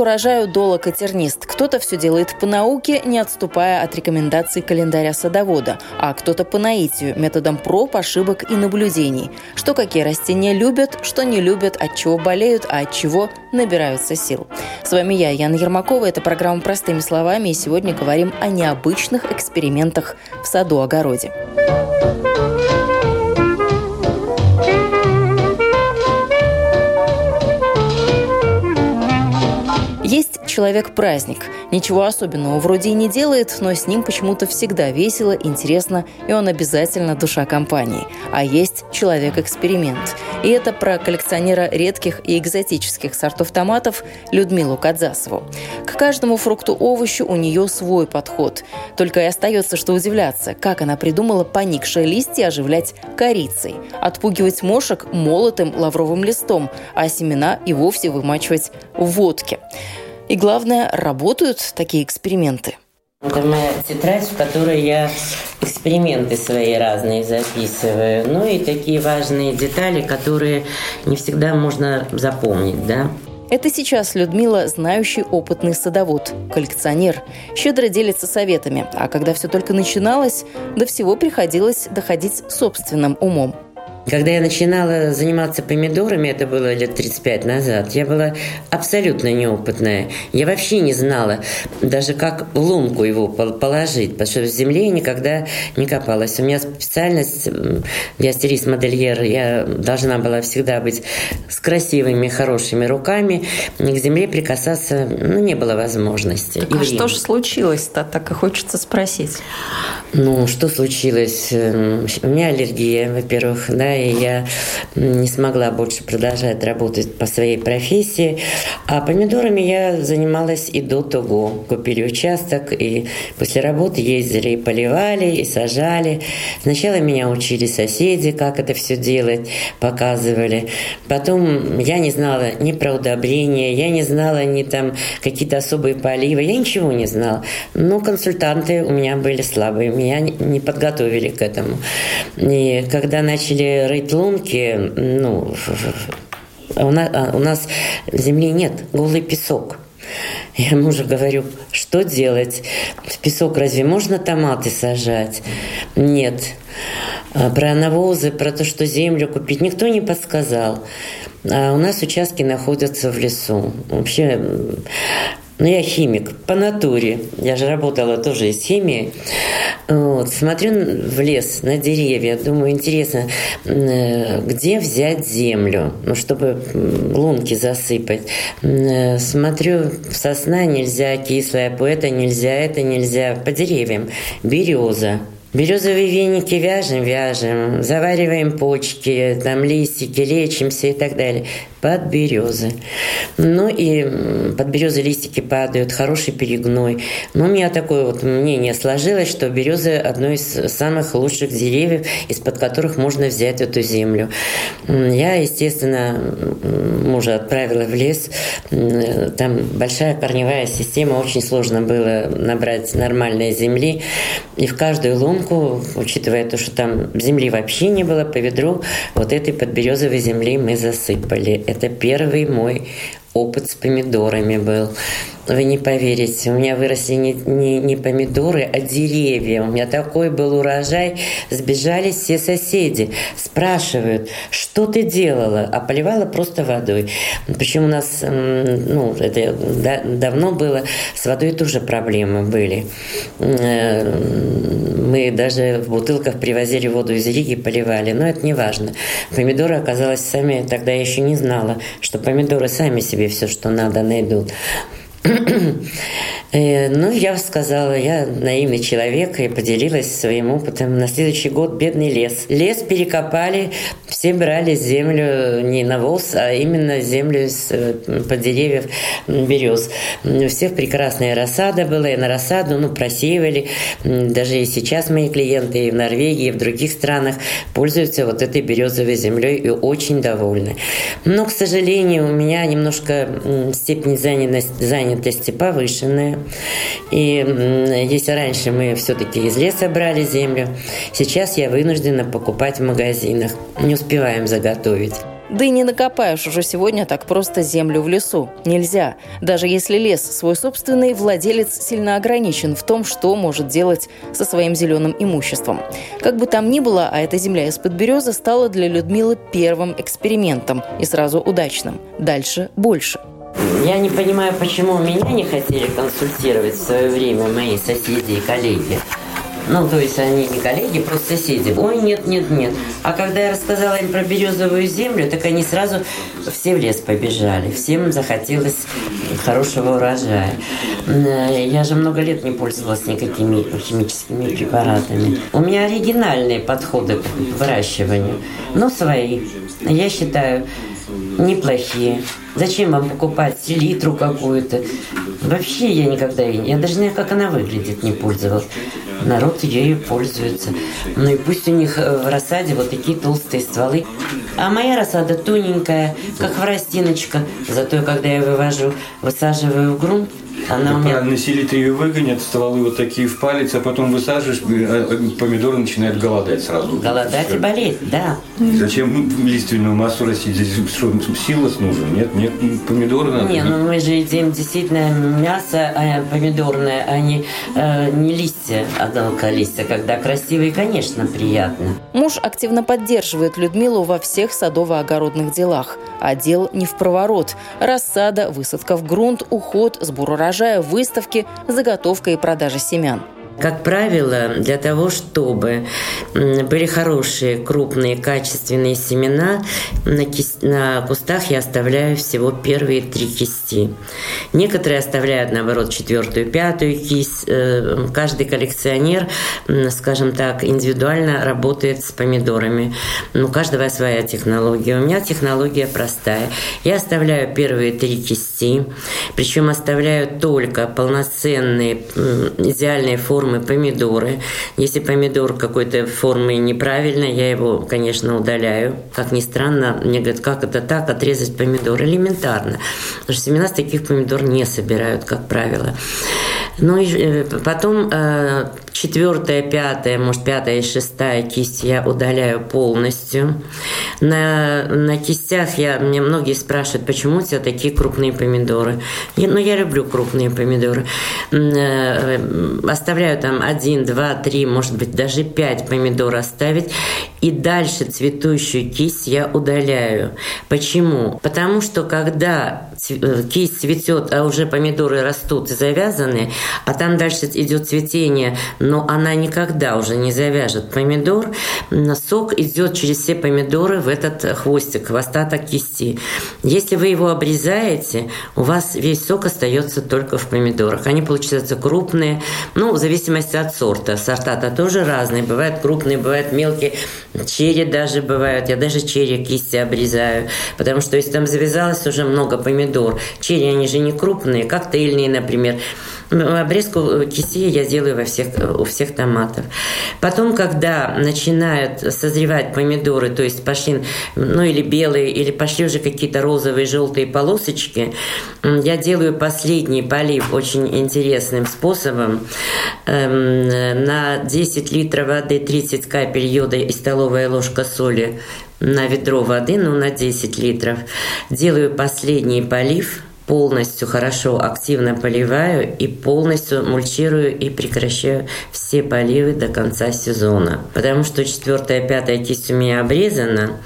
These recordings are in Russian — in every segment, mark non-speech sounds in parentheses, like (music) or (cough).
Путь к урожаю доло-катернист. Кто-то все делает по науке, не отступая от рекомендаций календаря садовода, а кто-то по наитию, методом проб, ошибок и наблюдений. Что какие растения любят, что не любят, от чего болеют, а от чего набираются сил. С вами я, Яна Ермакова. Это программа «Простыми словами», и сегодня говорим о необычных экспериментах в саду-огороде. Есть человек-праздник. Ничего особенного вроде и не делает, но с ним почему-то всегда весело, интересно, и он обязательно душа компании. А есть человек-эксперимент. И это про коллекционера редких и экзотических сортов томатов Людмилу Кадзасову. К каждому фрукту-овощу у нее свой подход. Только и остается, что удивляться, как она придумала поникшие листья оживлять корицей, отпугивать мошек молотым лавровым листом, а семена и вовсе вымачивать в водке. И главное, работают такие эксперименты. Это моя тетрадь, в которой я эксперименты свои разные записываю. Ну и такие важные детали, которые не всегда можно запомнить, да. Это сейчас Людмила знающий опытный садовод, коллекционер. Щедро делится советами, а когда все только начиналось, до всего приходилось доходить собственным умом. Когда я начинала заниматься помидорами, это было лет 35 назад, я была абсолютно неопытная. Я вообще не знала даже как лунку его положить, потому что в земле я никогда не копалась. У меня специальность, я стилист-модельер, я должна была всегда быть с красивыми, хорошими руками. К земле прикасаться ну, не было возможности. А что же случилось-то, так и хочется спросить. Ну, что случилось? Эм, у меня аллергия, во-первых, да, и я не смогла больше продолжать работать по своей профессии. А помидорами я занималась и до того. Купили участок, и после работы ездили и поливали, и сажали. Сначала меня учили соседи, как это все делать, показывали. Потом я не знала ни про удобрения, я не знала ни там какие-то особые поливы, я ничего не знала. Но консультанты у меня были слабые, меня не подготовили к этому. И когда начали рыть лунки, ну, у нас, а, у нас земли нет, голый песок. Я мужу говорю, что делать? В песок разве можно томаты сажать? Нет. А про навозы, про то, что землю купить, никто не подсказал. А у нас участки находятся в лесу. Вообще ну, я химик по натуре. Я же работала тоже из химии. Вот. Смотрю в лес, на деревья. Думаю, интересно, где взять землю, ну, чтобы лунки засыпать. Смотрю, сосна нельзя, кислая, это нельзя, это нельзя. По деревьям. Береза. Березовые веники вяжем, вяжем, завариваем почки, там листики, лечимся и так далее под березы. Ну и под березы листики падают, хороший перегной. Но у меня такое вот мнение сложилось, что березы одно из самых лучших деревьев, из-под которых можно взять эту землю. Я, естественно, мужа отправила в лес. Там большая корневая система, очень сложно было набрать нормальной земли. И в каждую лунку, учитывая то, что там земли вообще не было, по ведру вот этой подберезовой земли мы засыпали. Это первый мой опыт с помидорами был. Вы не поверите, у меня выросли не, не, не помидоры, а деревья. У меня такой был урожай. Сбежали все соседи. Спрашивают, что ты делала? А поливала просто водой. Причем у нас, ну, это да, давно было, с водой тоже проблемы были. Э, мы даже в бутылках привозили воду из Риги, поливали, но это не важно. Помидоры оказалось сами, тогда я еще не знала, что помидоры сами себе все, что надо, найдут. (clears throat) Э, ну, я сказала, я наивный человек и поделилась своим опытом. На следующий год бедный лес. Лес перекопали, все брали землю не навоз, а именно землю с, под деревьев берез. У всех прекрасная рассада была, и на рассаду ну, просеивали. Даже и сейчас мои клиенты и в Норвегии, и в других странах пользуются вот этой березовой землей и очень довольны. Но, к сожалению, у меня немножко степень занятости повышенная. И если раньше мы все-таки из леса брали землю, сейчас я вынуждена покупать в магазинах. Не успеваем заготовить. Да и не накопаешь уже сегодня так просто землю в лесу. Нельзя. Даже если лес свой собственный, владелец сильно ограничен в том, что может делать со своим зеленым имуществом. Как бы там ни было, а эта земля из-под березы стала для Людмилы первым экспериментом и сразу удачным. Дальше больше. Я не понимаю, почему меня не хотели консультировать в свое время мои соседи и коллеги. Ну, то есть они не коллеги, просто соседи. Ой, нет, нет, нет. А когда я рассказала им про березовую землю, так они сразу все в лес побежали. Всем захотелось хорошего урожая. Я же много лет не пользовалась никакими химическими препаратами. У меня оригинальные подходы к выращиванию, но свои. Я считаю, неплохие. Зачем вам покупать селитру какую-то? Вообще я никогда, я даже не знаю, как она выглядит, не пользовалась. Народ ею пользуется. Ну и пусть у них в рассаде вот такие толстые стволы. А моя рассада тоненькая, как хворостиночка. Зато когда я вывожу, высаживаю в грунт, она у меня... Правильно, селитрию выгонят, стволы вот такие в палец, а потом высаживаешь, а, а, помидоры начинают голодать сразу. Голодать и болеть, да. Зачем лиственную массу растить? Здесь что, силос нужен? Нет, нет, помидоры надо. Не, ну мы же едим действительно мясо а, помидорное, а не, э, не листья, одного листья. Когда красивые, конечно, приятно. Муж активно поддерживает Людмилу во всех садово-огородных делах. А дел не в проворот. Рассада, высадка в грунт, уход, сбор урожая урожая, выставки, заготовка и продажа семян. Как правило, для того, чтобы были хорошие, крупные, качественные семена, на, кисть, на кустах я оставляю всего первые три кисти. Некоторые оставляют, наоборот, четвертую, пятую кисть. Э, каждый коллекционер, скажем так, индивидуально работает с помидорами. У каждого своя технология. У меня технология простая. Я оставляю первые три кисти, причем оставляю только полноценные, идеальные формы формы помидоры. Если помидор какой-то формы неправильной, я его, конечно, удаляю. Как ни странно, мне говорят, как это так, отрезать помидор? Элементарно. Потому что семена с таких помидор не собирают, как правило. Ну и э, потом э, четвертая, пятая, может, пятая и шестая кисть я удаляю полностью. На, на кистях я, мне многие спрашивают, почему у тебя такие крупные помидоры. Я, ну, я люблю крупные помидоры. Э, оставляю там один, два, три, может быть, даже пять помидор оставить. И дальше цветущую кисть я удаляю. Почему? Потому что когда кисть цветет, а уже помидоры растут и завязаны, а там дальше идет цветение, но она никогда уже не завяжет помидор, сок идет через все помидоры в этот хвостик, в остаток кисти. Если вы его обрезаете, у вас весь сок остается только в помидорах. Они получаются крупные, ну, в зависимости от сорта. Сорта-то тоже разные. Бывают крупные, бывают мелкие. Черри даже бывают. Я даже черри кисти обрезаю. Потому что если там завязалось уже много помидор, черри, они же не крупные, коктейльные, например. Обрезку кисти я делаю во всех, у всех томатов. Потом, когда начинают созревать помидоры, то есть пошли, ну или белые, или пошли уже какие-то розовые, желтые полосочки, я делаю последний полив очень интересным способом. Эм, на 10 литров воды 30 капель йода и столовая ложка соли на ведро воды, ну на 10 литров. Делаю последний полив – полностью хорошо активно поливаю и полностью мульчирую и прекращаю все поливы до конца сезона. Потому что четвертая, пятая кисть у меня обрезана.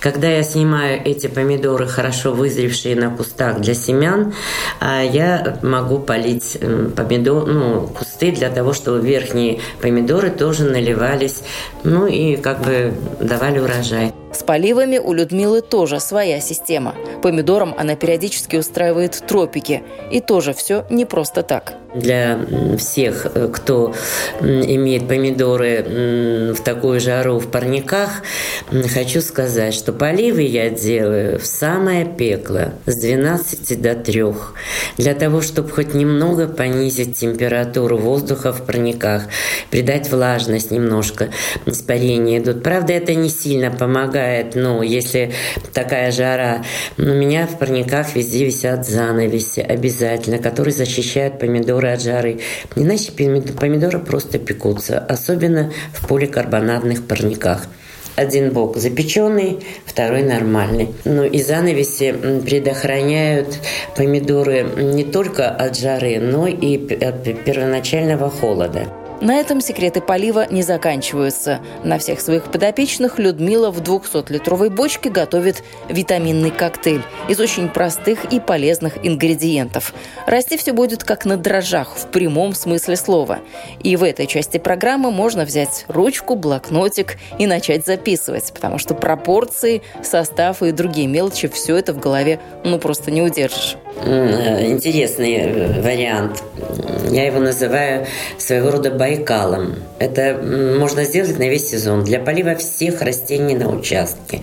Когда я снимаю эти помидоры, хорошо вызревшие на кустах для семян, а, я могу полить помидор, ну, кусты для того, чтобы верхние помидоры тоже наливались, ну и как бы давали урожай. С поливами у Людмилы тоже своя система. Помидорам она периодически устраивает тропики. И тоже все не просто так для всех, э, кто имеет помидоры в такую жару в парниках, хочу сказать, что поливы я делаю в самое пекло с 12 до 3, для того, чтобы хоть немного понизить температуру воздуха в парниках, придать влажность немножко, испарения идут. Правда, это не сильно помогает, но если такая жара, у меня в парниках везде висят занавеси обязательно, которые защищают помидоры от жары. Иначе помидоры просто пекутся, особенно в поликарбонатных парниках. Один бок запеченный, второй нормальный. Ну и занавеси предохраняют помидоры не только от жары, но и от первоначального холода. На этом секреты полива не заканчиваются. На всех своих подопечных Людмила в 200-литровой бочке готовит витаминный коктейль из очень простых и полезных ингредиентов. Расти все будет как на дрожжах, в прямом смысле слова. И в этой части программы можно взять ручку, блокнотик и начать записывать, потому что пропорции, состав и другие мелочи все это в голове ну просто не удержишь. Э, интересный э, вариант. Я его называю своего рода Байкалом. Это можно сделать на весь сезон для полива всех растений на участке.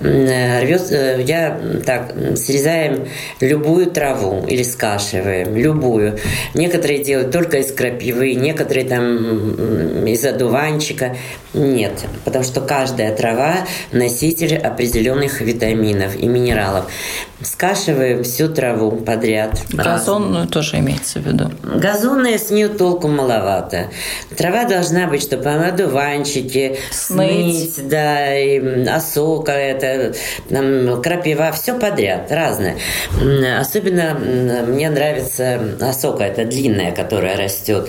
Э, Рвет, я так, срезаем любую траву или скашиваем, любую. Некоторые делают только из крапивы, некоторые там из одуванчика. Нет, потому что каждая трава носитель определенных витаминов и минералов. Скашиваем всю траву подряд. Газонную тоже имеется в виду? Газонная с нее толку маловато. Трава должна быть, чтобы одуванчики, сныть, сныть да, и осока, это, там, крапива, все подряд, разное. Особенно мне нравится осока, это длинная, которая растет.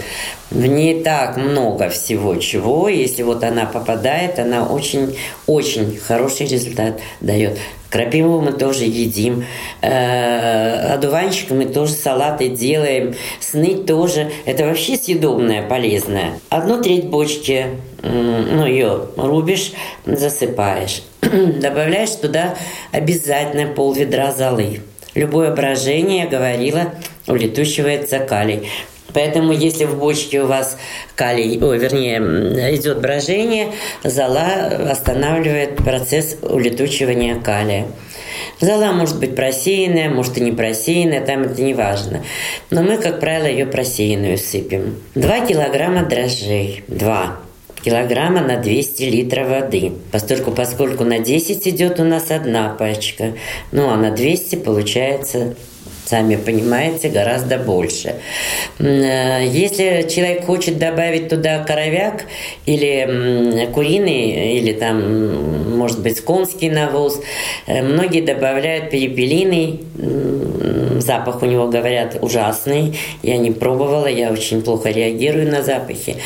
В ней так много всего чего. Если вот она попадает, она очень-очень хороший результат дает. Крапиву мы тоже едим. Э, одуванчик мы тоже салаты делаем. Сны тоже. Это вообще съедобное, полезное. Одну треть бочки, ну, ее рубишь, засыпаешь. (clears throat) Добавляешь туда обязательно пол ведра золы. Любое брожение, я говорила, улетучивается калий. Поэтому, если в бочке у вас калий, о, вернее, идет брожение, зола останавливает процесс улетучивания калия. Зола может быть просеянная, может и не просеянная, там это не важно. Но мы, как правило, ее просеянную сыпем. 2 килограмма дрожжей. 2 килограмма на 200 литров воды. Поскольку, поскольку на 10 идет у нас одна пачка, ну а на 200 получается сами понимаете, гораздо больше. Э, если человек хочет добавить туда коровяк или куриный, или там, может быть, конский навоз, э, многие добавляют перепелиный, запах у него, говорят, ужасный. Я не пробовала, я очень плохо реагирую на запахи.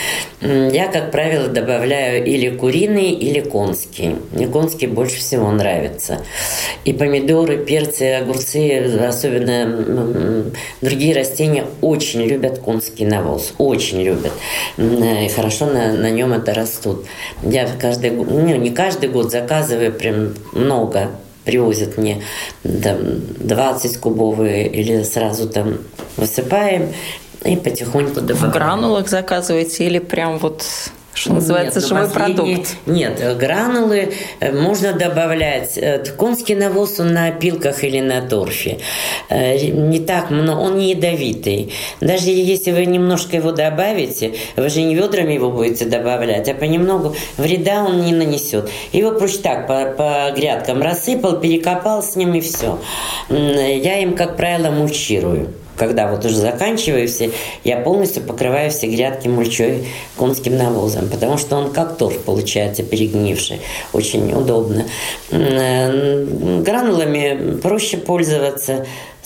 Я, как правило, добавляю или куриный, или конский. Мне конский больше всего нравится. И помидоры, перцы, огурцы, особенно другие растения очень любят конский навоз. Очень любят. И хорошо на, на нем это растут. Я каждый год, ну, не каждый год заказываю прям много привозят мне там, 20 кубовые или сразу там высыпаем и потихоньку добавляем. В гранулах заказываете или прям вот что называется, нет, живой продукт. Нет, гранулы э, можно добавлять. Э, конский навоз он на опилках или на торфе. Э, не так много, он не ядовитый. Даже если вы немножко его добавите, вы же не ведрами его будете добавлять, а понемногу вреда он не нанесет. Его проще так по, по грядкам рассыпал, перекопал с ним и все. Я им, как правило, мульчирую когда вот уже заканчиваю все, я полностью покрываю все грядки мульчой конским навозом, потому что он как торф получается перегнивший, очень удобно. Э, гранулами проще пользоваться,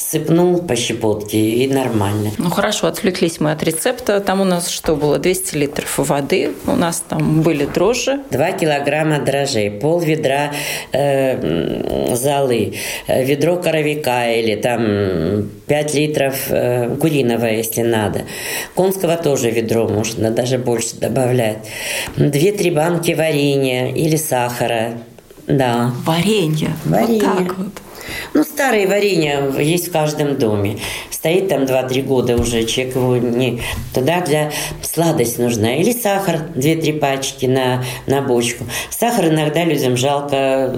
сыпнул по щепотке и нормально. Ну хорошо, отвлеклись мы от рецепта. Там у нас что было? 200 литров воды, у нас там были дрожжи. 2 килограмма дрожжей, пол ведра э, золы, э, ведро коровика или там 5 литров э, куриного, если надо. Конского тоже ведро можно даже больше добавлять. 2-3 банки варенья или сахара Да. Варенье. Варенье. Вот так вот. Ну, старые варенья есть в каждом доме. Стоит там 2-3 года уже, человек его не... Туда для сладость нужна. Или сахар, 2-3 пачки на, на бочку. Сахар иногда людям жалко,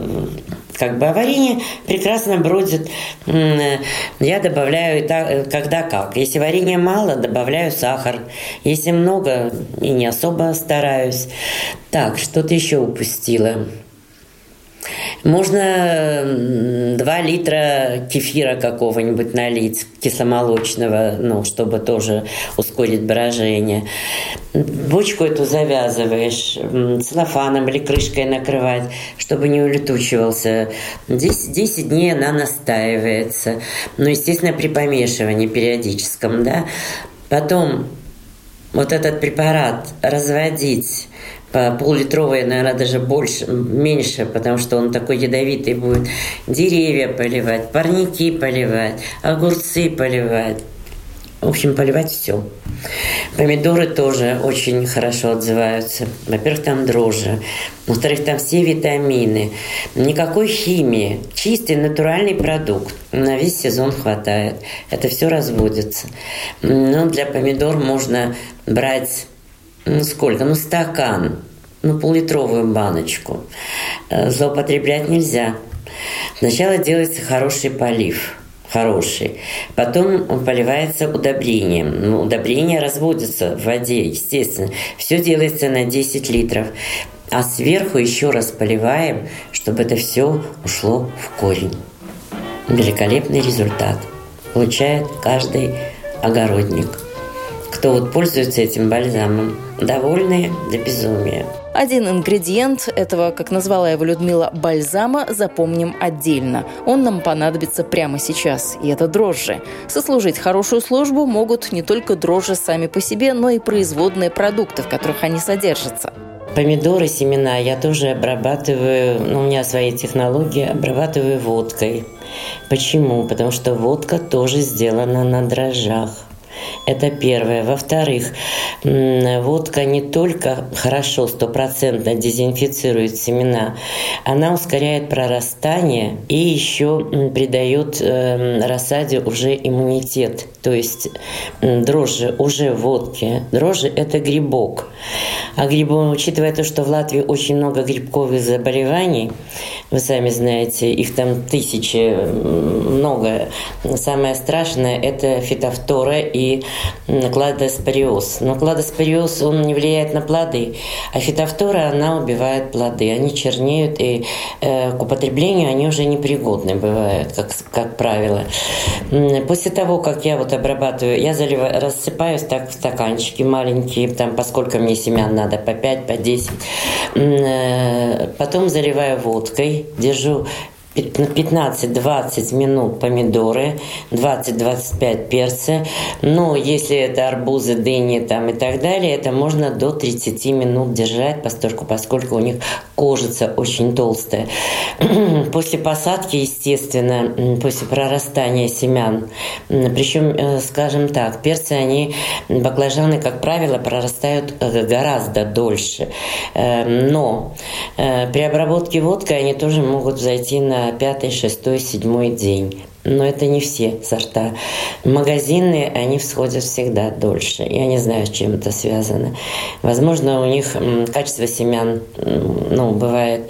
как бы, а варенье прекрасно бродит. Я добавляю, когда как. Если варенья мало, добавляю сахар. Если много, и не особо стараюсь. Так, что-то еще упустила. Можно 2 литра кефира какого-нибудь налить, кисломолочного, ну, чтобы тоже ускорить брожение. Бочку эту завязываешь, целлофаном или крышкой накрывать, чтобы не улетучивался. 10, 10 дней она настаивается. Ну, естественно, при помешивании периодическом, да. Потом вот этот препарат разводить по пол-литровой, наверное, даже больше, меньше, потому что он такой ядовитый будет. Деревья поливать, парники поливать, огурцы поливать. В общем, поливать все. Помидоры тоже очень хорошо отзываются. Во-первых, там дрожжи. Во-вторых, там все витамины. Никакой химии. Чистый натуральный продукт. На весь сезон хватает. Это все разводится. Но для помидор можно брать ну сколько? Ну стакан, ну поллитровую баночку. Э, злоупотреблять нельзя. Сначала делается хороший полив хороший. Потом он поливается удобрением. Ну, удобрение разводится в воде, естественно. Все делается на 10 литров. А сверху еще раз поливаем, чтобы это все ушло в корень. Великолепный результат получает каждый огородник кто вот пользуется этим бальзамом, довольны до безумия. Один ингредиент этого, как назвала его Людмила, бальзама запомним отдельно. Он нам понадобится прямо сейчас, и это дрожжи. Сослужить хорошую службу могут не только дрожжи сами по себе, но и производные продукты, в которых они содержатся. Помидоры, семена я тоже обрабатываю, ну, у меня свои технологии, обрабатываю водкой. Почему? Потому что водка тоже сделана на дрожжах. Это первое. Во-вторых, водка не только хорошо, стопроцентно дезинфицирует семена, она ускоряет прорастание и еще придает эм, рассаде уже иммунитет. То есть дрожжи уже в водке. Дрожжи – это грибок. А грибок, учитывая то, что в Латвии очень много грибковых заболеваний, вы сами знаете, их там тысячи, много. Самое страшное – это фитофтора и кладоспориоз. Но кладоспориоз, он не влияет на плоды, а фитофтора, она убивает плоды. Они чернеют, и э, к употреблению они уже непригодны бывают, как, как правило. После того, как я вот обрабатываю, я заливаю, рассыпаюсь так в стаканчики маленькие, там, поскольку мне семян надо, по 5, по 10. Э, потом заливаю водкой, держу 15-20 минут помидоры, 20-25 перцы. Но если это арбузы, дыни там и так далее, это можно до 30 минут держать, поскольку, поскольку у них кожица очень толстая. (clears throat) После посадки, естественно, после прорастания семян, причем, э, скажем так, перцы, они, баклажаны, как правило, прорастают э, гораздо дольше. Э, но при обработке водкой они тоже могут зайти на пятый, шестой, седьмой день. Но это не все сорта. Магазинные, они всходят всегда дольше. Я не знаю, с чем это связано. Возможно, у них качество семян, ну, бывает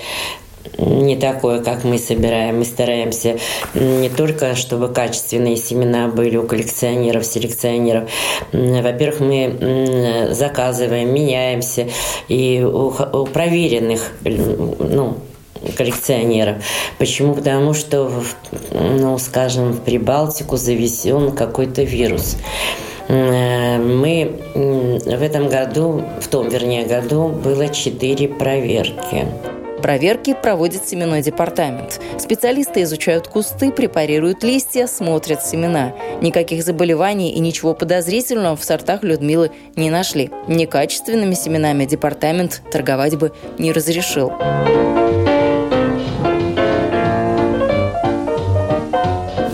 не такое, как мы собираем. Мы стараемся не только, чтобы качественные семена были у коллекционеров, селекционеров. Во-первых, мы заказываем, меняемся. И у проверенных, ну, коллекционеров. Почему? Потому что, ну, скажем, в Прибалтику завезен какой-то вирус. Э, мы в этом году, в том, вернее, году было четыре проверки. Проверки проводит семенной департамент. Специалисты изучают кусты, препарируют листья, смотрят семена. Никаких заболеваний и ничего подозрительного в сортах Людмилы не нашли. Некачественными семенами департамент торговать бы не разрешил.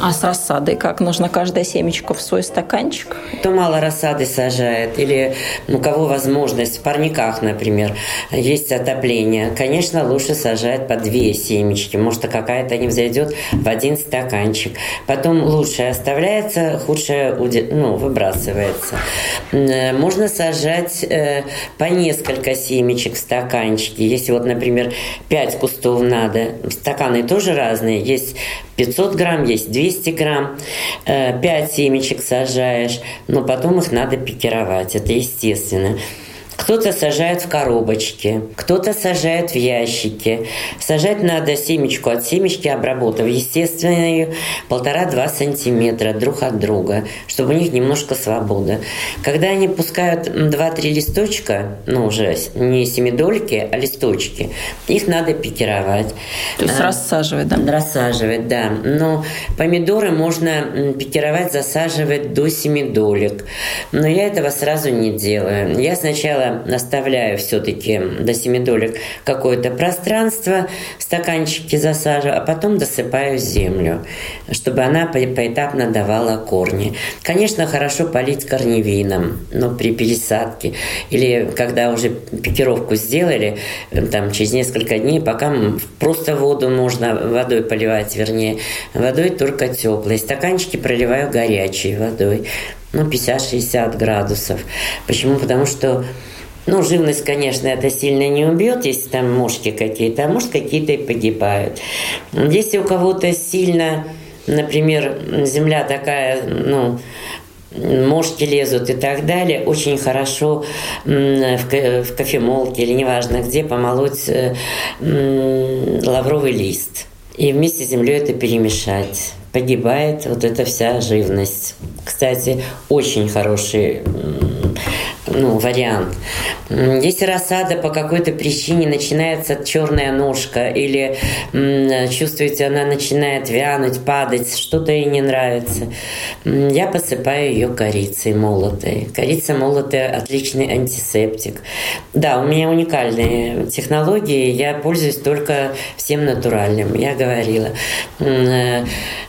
А с рассадой как? Нужно каждое семечко в свой стаканчик? То мало рассады сажает. Или у кого возможность, в парниках, например, есть отопление. Конечно, лучше сажать по две семечки. Может, какая-то не взойдет в один стаканчик. Потом лучшее оставляется, худшее ну, выбрасывается. Э, можно сажать э, по несколько семечек в стаканчике. Если вот, например, 5 кустов надо, стаканы тоже разные. Есть 500 грамм, есть 200 грамм. 5 э, семечек сажаешь, но потом их надо пикировать. Это естественно. Кто-то сажает в коробочки, кто-то сажает в ящики. Сажать надо семечку от семечки, обработав естественную полтора-два сантиметра друг от друга, чтобы у них немножко свобода. Когда они пускают два-три листочка, ну уже не семидольки, а листочки, их надо пикировать. То есть а, рассаживать, да? Рассаживать, да. Но помидоры можно пикировать, засаживать до семидолек. Но я этого сразу не делаю. Я сначала оставляю все-таки до семидолек какое-то пространство, стаканчики засаживаю, а потом досыпаю землю, чтобы она поэтапно давала корни. Конечно, хорошо полить корневином, но при пересадке или когда уже пикировку сделали, там через несколько дней, пока просто воду можно водой поливать, вернее, водой только теплой. Стаканчики проливаю горячей водой ну, 50-60 градусов. Почему? Потому что ну, живность, конечно, это сильно не убьет, если там мошки какие-то, а может, какие-то и погибают. Если у кого-то сильно, например, земля такая, ну, мошки лезут и так далее, очень хорошо в кофемолке или неважно где помолоть э, лавровый лист и вместе с землей это перемешать. Погибает вот эта вся живность. Кстати, очень хороший ну, вариант. Если рассада по какой-то причине начинается черная ножка или чувствуете, она начинает вянуть, падать, что-то ей не нравится, я посыпаю ее корицей молотой. Корица молотая – отличный антисептик. Да, у меня уникальные технологии, я пользуюсь только всем натуральным, я говорила. Э,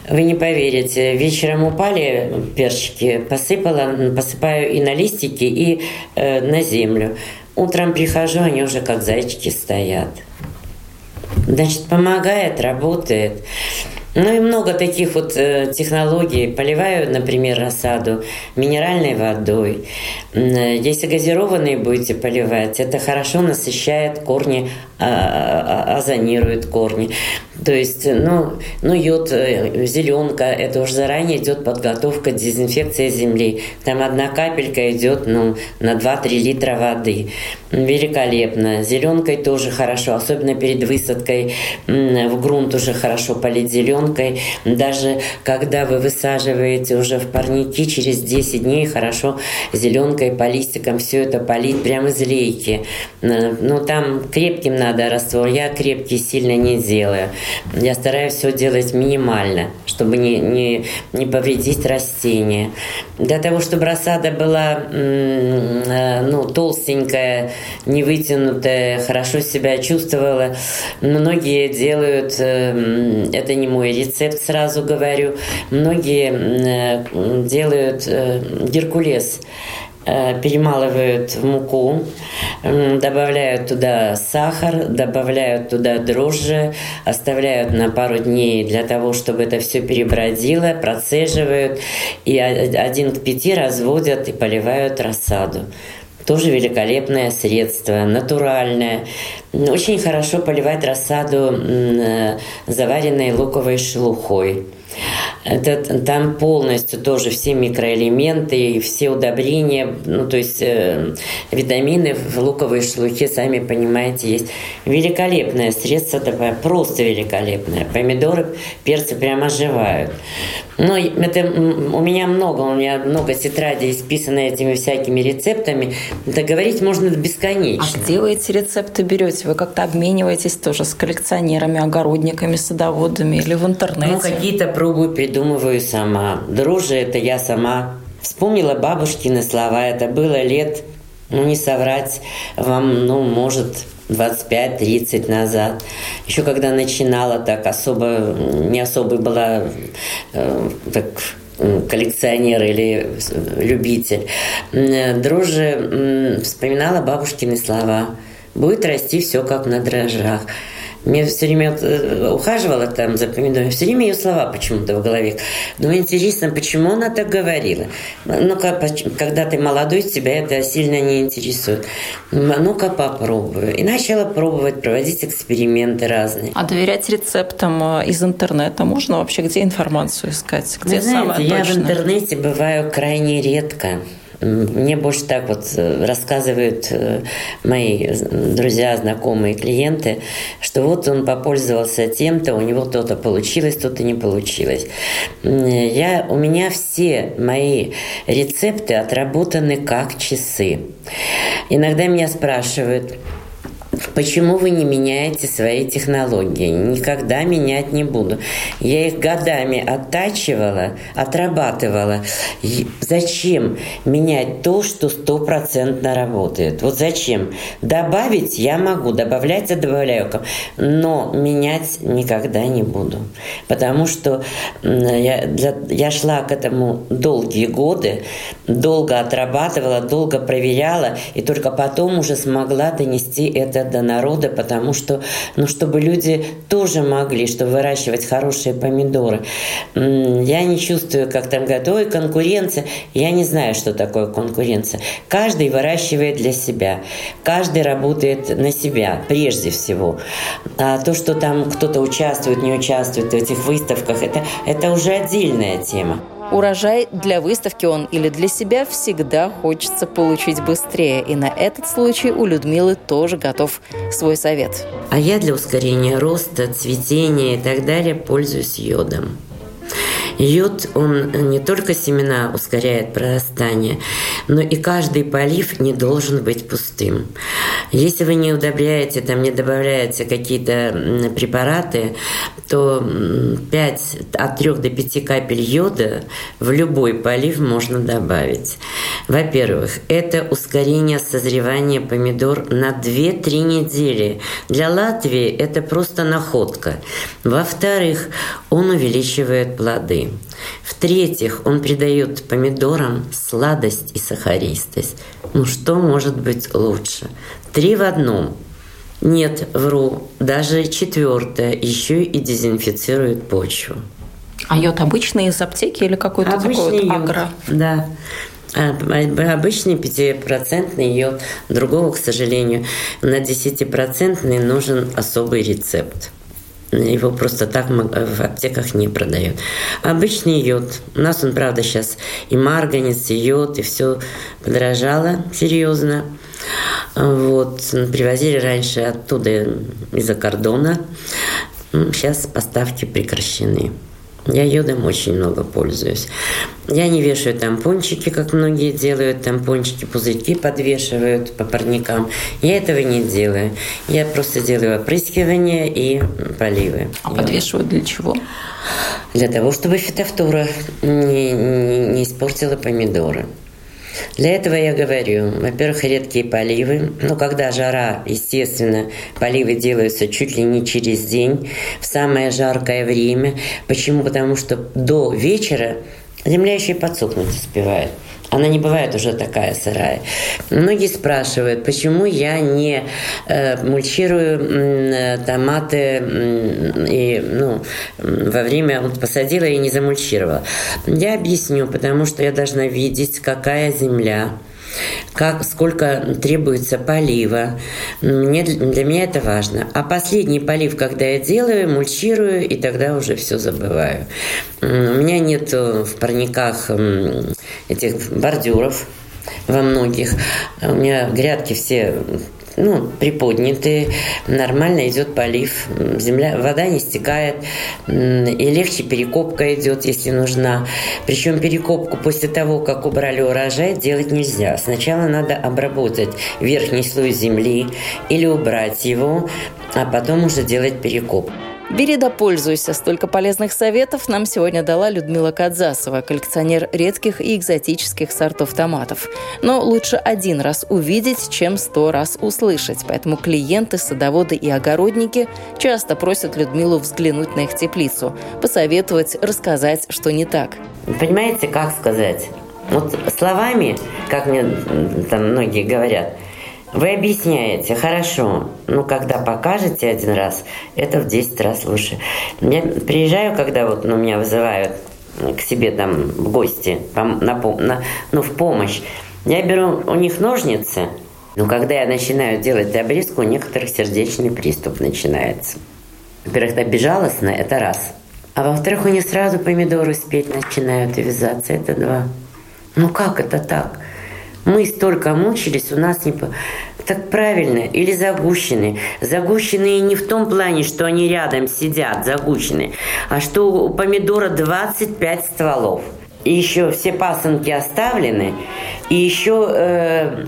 вы не поверите, вечером упали перчики, посыпала, посыпаю и на листики, и э, на землю. Утром прихожу, они уже как зайчики стоят. Значит, помогает, работает. Ну и много таких вот э, технологий. Поливаю, например, рассаду минеральной водой. Э, если газированные будете поливать, это хорошо насыщает корни, а, а, озонирует корни. То есть, ну, ну йод, э, зеленка, это уже заранее идет подготовка, дезинфекция земли. Там одна капелька идет ну, на 2-3 литра воды. Великолепно. Зеленкой тоже хорошо, особенно перед высадкой в грунт уже хорошо полить зеленкой. Даже когда вы высаживаете уже в парники, через 10 дней хорошо зеленкой по листикам все это полить прямо из лейки. Ну, там крепким надо раствор. Я крепкий сильно не делаю. Я стараюсь все делать минимально, чтобы не, не, не повредить растения. Для того, чтобы рассада была э, ну, толстенькая, не вытянутая, хорошо себя чувствовала, многие делают, э, это не мой рецепт, сразу говорю, многие э, делают геркулес перемалывают в муку, добавляют туда сахар, добавляют туда дрожжи, оставляют на пару дней для того, чтобы это все перебродило, процеживают и один к пяти разводят и поливают рассаду. Тоже великолепное средство, натуральное. Очень хорошо поливать рассаду э, заваренной луковой шелухой. Это, там полностью тоже все микроэлементы и все удобрения, ну то есть э, витамины в луковой шелухе, сами понимаете, есть. Великолепное средство такое, просто великолепное. Помидоры, перцы прямо оживают. Но это у меня много, у меня много тетрадей исписано этими всякими рецептами. Это говорить можно бесконечно. А где вы эти рецепты берете? Вы как-то обмениваетесь тоже с коллекционерами, огородниками, садоводами или в интернете? Ну, какие-то пробую, придумываю сама. Дрожжи – это я сама. Вспомнила бабушкины слова. Это было лет ну, не соврать вам, ну, может, 25-30 назад. Еще когда начинала, так особо, не особо была э, так, коллекционер или любитель. Друже вспоминала бабушкины слова. Будет расти все как на дрожжах. Мне все время э, ухаживала там за помидорами, все время ее слова почему-то в голове. Но интересно, почему она так говорила? Ну-ка, когда ты молодой, тебя это сильно не интересует. Ну-ка, попробую. И начала пробовать, проводить эксперименты разные. А доверять рецептам э, из интернета можно вообще? Где информацию искать? Где Вы знаете, я в интернете бываю крайне редко. Мне больше так вот э, рассказывают э, мои друзья, знакомые, клиенты, что вот он попользовался тем-то, у него то-то получилось, то-то не получилось. Я, у меня все мои рецепты отработаны как часы. Иногда меня спрашивают, Почему вы не меняете свои технологии? Никогда менять не буду. Я их годами оттачивала, отрабатывала. И зачем менять то, что стопроцентно работает? Вот зачем? Добавить я могу, добавлять я добавляю, но менять никогда не буду. Потому что я, для, я шла к этому долгие годы, долго отрабатывала, долго проверяла, и только потом уже смогла донести это до народа, потому что, ну, чтобы люди тоже могли, чтобы выращивать хорошие помидоры. Я не чувствую, как там ой, конкуренция. Я не знаю, что такое конкуренция. Каждый выращивает для себя. Каждый работает на себя, прежде всего. А то, что там кто-то участвует, не участвует в этих выставках, это, это уже отдельная тема. Урожай для выставки он или для себя всегда хочется получить быстрее. И на этот случай у Людмилы тоже готов свой совет. А я для ускорения роста, цветения и так далее пользуюсь йодом. Йод, он не только семена ускоряет прорастание, но и каждый полив не должен быть пустым. Если вы не удобряете, там не добавляете какие-то препараты, то 5, от 3 до 5 капель йода в любой полив можно добавить. Во-первых, это ускорение созревания помидор на 2-3 недели. Для Латвии это просто находка. Во-вторых, он увеличивает плоды. В-третьих, он придает помидорам сладость и сахаристость. Ну что может быть лучше? Три в одном. Нет, вру, даже четвертое еще и дезинфицирует почву. А йод обычный из аптеки или какой-то такой вот агро? Да. А, обычный пятипроцентный йод. Другого, к сожалению, на десятипроцентный нужен особый рецепт. Его просто так в аптеках не продают. Обычный йод. У нас он, правда, сейчас и марганец, и йод, и все подорожало серьезно. Вот. Привозили раньше оттуда, из-за кордона. Сейчас поставки прекращены. Я йодом очень много пользуюсь. Я не вешаю тампончики, как многие делают, тампончики, пузырьки подвешивают по парникам. Я этого не делаю. Я просто делаю опрыскивание и поливы. А подвешивают для чего? Для того, чтобы фитофтора не, не, не испортила помидоры. Для этого я говорю, во-первых, редкие поливы. Ну, когда жара, естественно, поливы делаются чуть ли не через день, в самое жаркое время. Почему? Потому что до вечера земля еще и подсохнуть успевает она не бывает уже такая сырая. Многие спрашивают, почему я не э, мульчирую э, томаты э, и, ну, во время вот посадила и не замульчировала. Я объясню, потому что я должна видеть, какая земля, как, сколько требуется полива. Мне, для меня это важно. А последний полив, когда я делаю, мульчирую, и тогда уже все забываю. У меня нет в парниках этих бордюров во многих. У меня грядки все ну, приподнятые, нормально идет полив, земля, вода не стекает, и легче перекопка идет, если нужна. Причем перекопку после того, как убрали урожай, делать нельзя. Сначала надо обработать верхний слой земли или убрать его, а потом уже делать перекопку. Бери да пользуйся. Столько полезных советов нам сегодня дала Людмила Кадзасова, коллекционер редких и экзотических сортов томатов. Но лучше один раз увидеть, чем сто раз услышать. Поэтому клиенты, садоводы и огородники часто просят Людмилу взглянуть на их теплицу, посоветовать, рассказать, что не так. Понимаете, как сказать? Вот словами, как мне там многие говорят – вы объясняете, хорошо, ну, когда покажете один раз, это в 10 раз лучше. Я приезжаю, когда вот ну, меня вызывают к себе там в гости, на, на, ну, в помощь, я беру у них ножницы, но когда я начинаю делать обрезку, у некоторых сердечный приступ начинается. Во-первых, это безжалостно, это раз. А во-вторых, у них сразу помидоры спеть начинают и вязаться, это два. Ну как это так? Мы столько мучились, у нас не... Так правильно, или загущены. Загущенные не в том плане, что они рядом сидят, загущены, а что у помидора 25 стволов. И еще все пасынки оставлены, и еще э,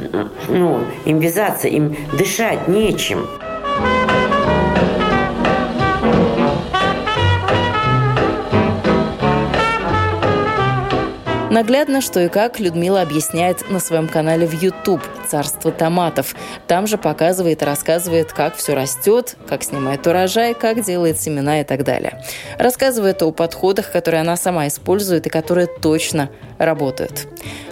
ну, им вязаться, им дышать нечем. Наглядно, что и как Людмила объясняет на своем канале в YouTube «Царство томатов». Там же показывает и рассказывает, как все растет, как снимает урожай, как делает семена и так далее. Рассказывает о подходах, которые она сама использует и которые точно работают.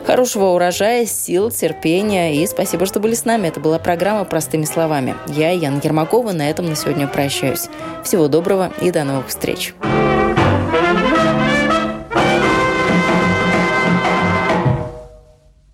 Хорошего урожая, сил, терпения и спасибо, что были с нами. Это была программа «Простыми словами». Я, Яна Ермакова, на этом на сегодня прощаюсь. Всего доброго и до новых встреч. Thank